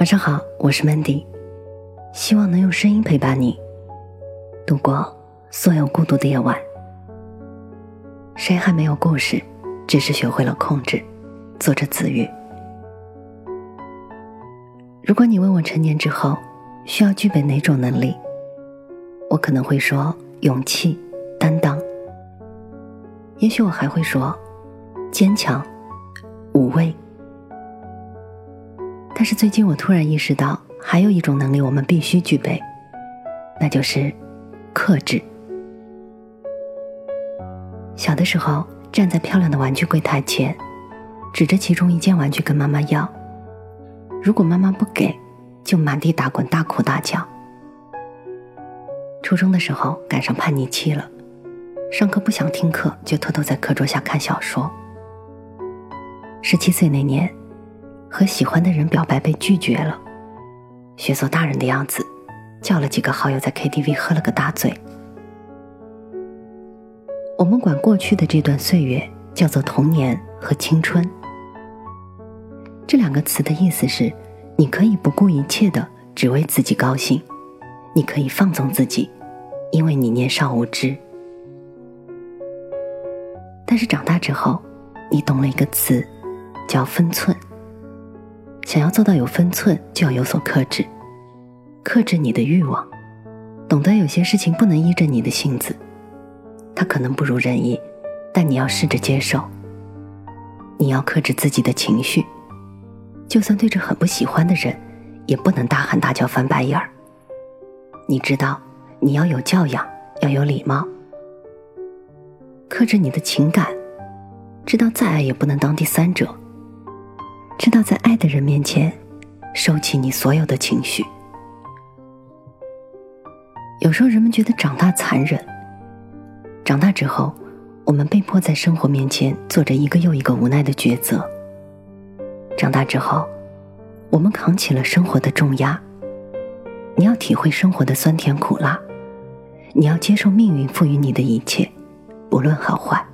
晚上好，我是 Mandy，希望能用声音陪伴你度过所有孤独的夜晚。谁还没有故事，只是学会了控制。做着自愈。如果你问我成年之后需要具备哪种能力，我可能会说勇气、担当。也许我还会说坚强、无畏。但是最近我突然意识到，还有一种能力我们必须具备，那就是克制。小的时候，站在漂亮的玩具柜台前，指着其中一件玩具跟妈妈要，如果妈妈不给，就满地打滚、大哭大叫。初中的时候赶上叛逆期了，上课不想听课，就偷偷在课桌下看小说。十七岁那年。和喜欢的人表白被拒绝了，学做大人的样子，叫了几个好友在 KTV 喝了个大醉。我们管过去的这段岁月叫做童年和青春。这两个词的意思是：你可以不顾一切的只为自己高兴，你可以放纵自己，因为你年少无知。但是长大之后，你懂了一个词，叫分寸。想要做到有分寸，就要有所克制，克制你的欲望，懂得有些事情不能依着你的性子，它可能不如人意，但你要试着接受。你要克制自己的情绪，就算对着很不喜欢的人，也不能大喊大叫、翻白眼儿。你知道，你要有教养，要有礼貌，克制你的情感，知道再爱也不能当第三者。知道在爱的人面前，收起你所有的情绪。有时候人们觉得长大残忍。长大之后，我们被迫在生活面前做着一个又一个无奈的抉择。长大之后，我们扛起了生活的重压。你要体会生活的酸甜苦辣，你要接受命运赋予你的一切，不论好坏。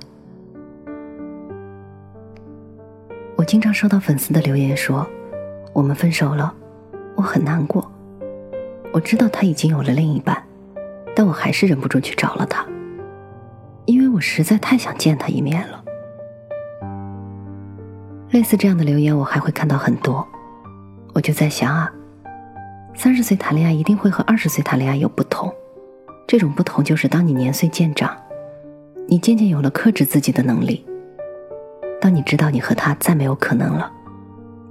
经常收到粉丝的留言说：“我们分手了，我很难过。我知道他已经有了另一半，但我还是忍不住去找了他，因为我实在太想见他一面了。”类似这样的留言我还会看到很多，我就在想啊，三十岁谈恋爱一定会和二十岁谈恋爱有不同，这种不同就是当你年岁渐长，你渐渐有了克制自己的能力。当你知道你和他再没有可能了，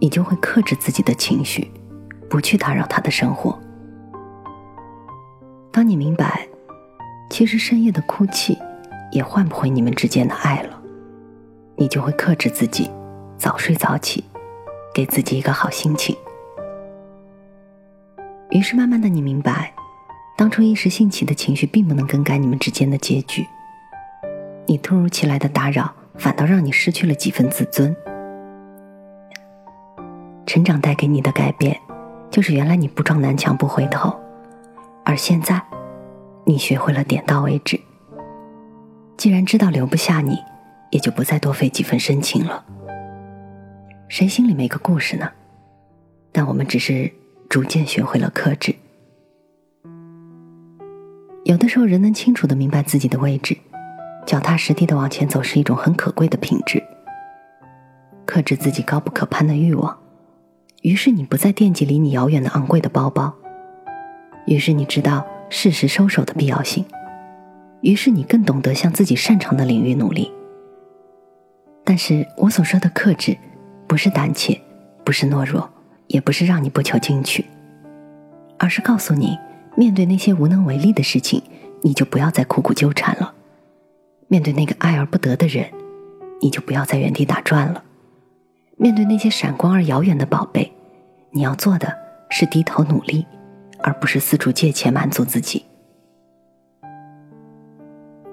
你就会克制自己的情绪，不去打扰他的生活。当你明白，其实深夜的哭泣也换不回你们之间的爱了，你就会克制自己，早睡早起，给自己一个好心情。于是慢慢的，你明白，当初一时兴起的情绪并不能更改你们之间的结局。你突如其来的打扰。反倒让你失去了几分自尊。成长带给你的改变，就是原来你不撞南墙不回头，而现在，你学会了点到为止。既然知道留不下你，也就不再多费几分深情了。谁心里没个故事呢？但我们只是逐渐学会了克制。有的时候，人能清楚的明白自己的位置。脚踏实地的往前走是一种很可贵的品质。克制自己高不可攀的欲望，于是你不再惦记离你遥远的昂贵的包包，于是你知道适时收手的必要性，于是你更懂得向自己擅长的领域努力。但是我所说的克制，不是胆怯，不是懦弱，也不是让你不求进取，而是告诉你，面对那些无能为力的事情，你就不要再苦苦纠缠了。面对那个爱而不得的人，你就不要在原地打转了。面对那些闪光而遥远的宝贝，你要做的是低头努力，而不是四处借钱满足自己。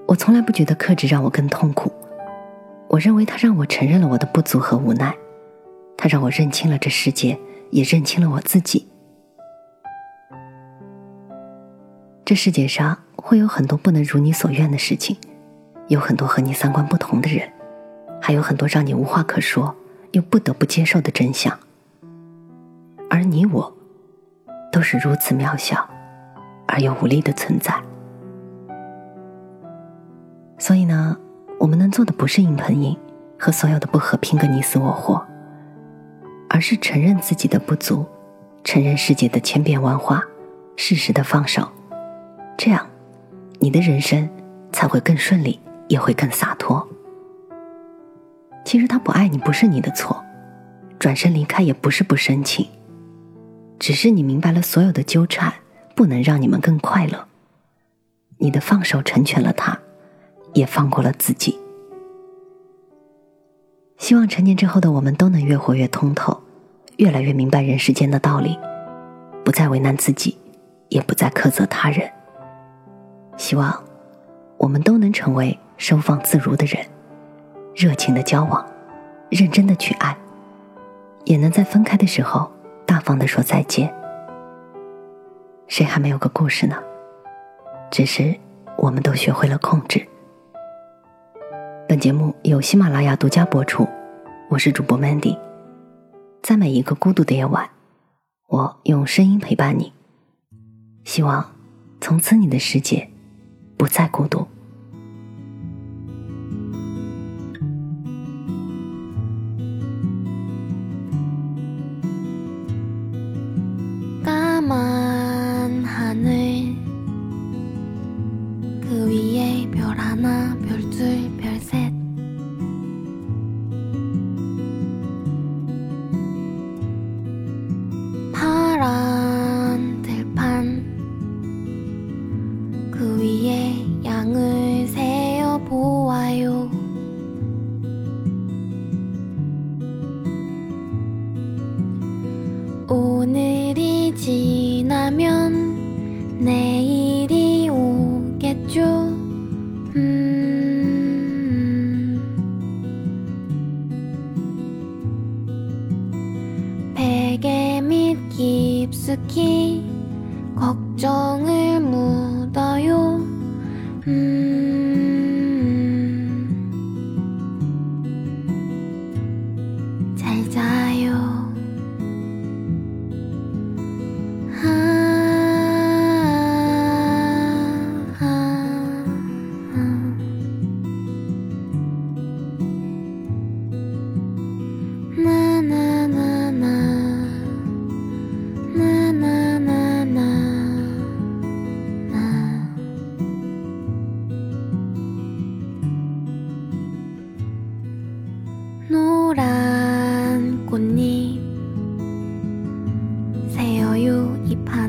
我从来不觉得克制让我更痛苦，我认为它让我承认了我的不足和无奈，它让我认清了这世界，也认清了我自己。这世界上会有很多不能如你所愿的事情。有很多和你三观不同的人，还有很多让你无话可说又不得不接受的真相。而你我都是如此渺小而又无力的存在。所以呢，我们能做的不是硬碰硬，和所有的不和拼个你死我活，而是承认自己的不足，承认世界的千变万化，适时的放手，这样，你的人生才会更顺利，也会更洒脱。其实他不爱你不是你的错，转身离开也不是不深情，只是你明白了所有的纠缠不能让你们更快乐，你的放手成全了他。也放过了自己。希望成年之后的我们都能越活越通透，越来越明白人世间的道理，不再为难自己，也不再苛责他人。希望我们都能成为收放自如的人，热情的交往，认真的去爱，也能在分开的时候大方的说再见。谁还没有个故事呢？只是我们都学会了控制。本节目由喜马拉雅独家播出，我是主播 Mandy，在每一个孤独的夜晚，我用声音陪伴你，希望从此你的世界不再孤独。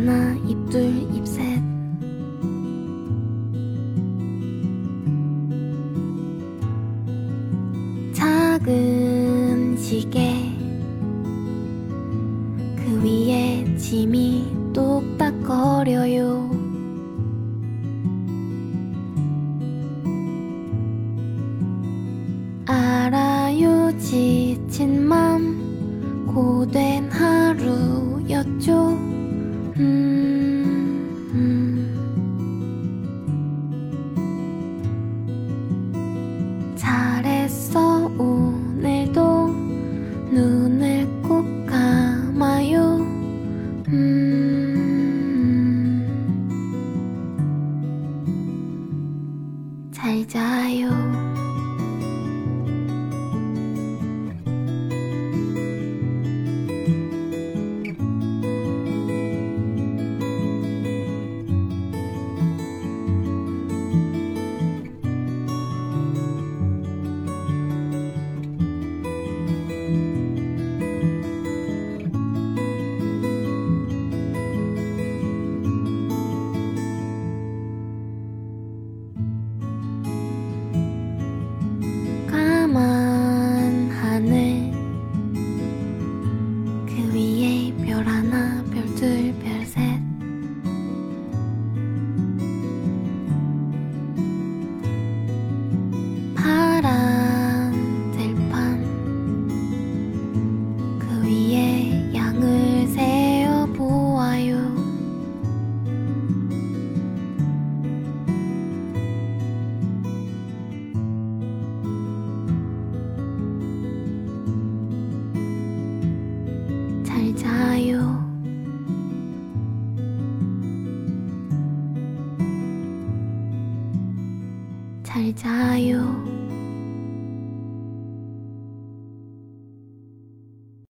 ない。加油。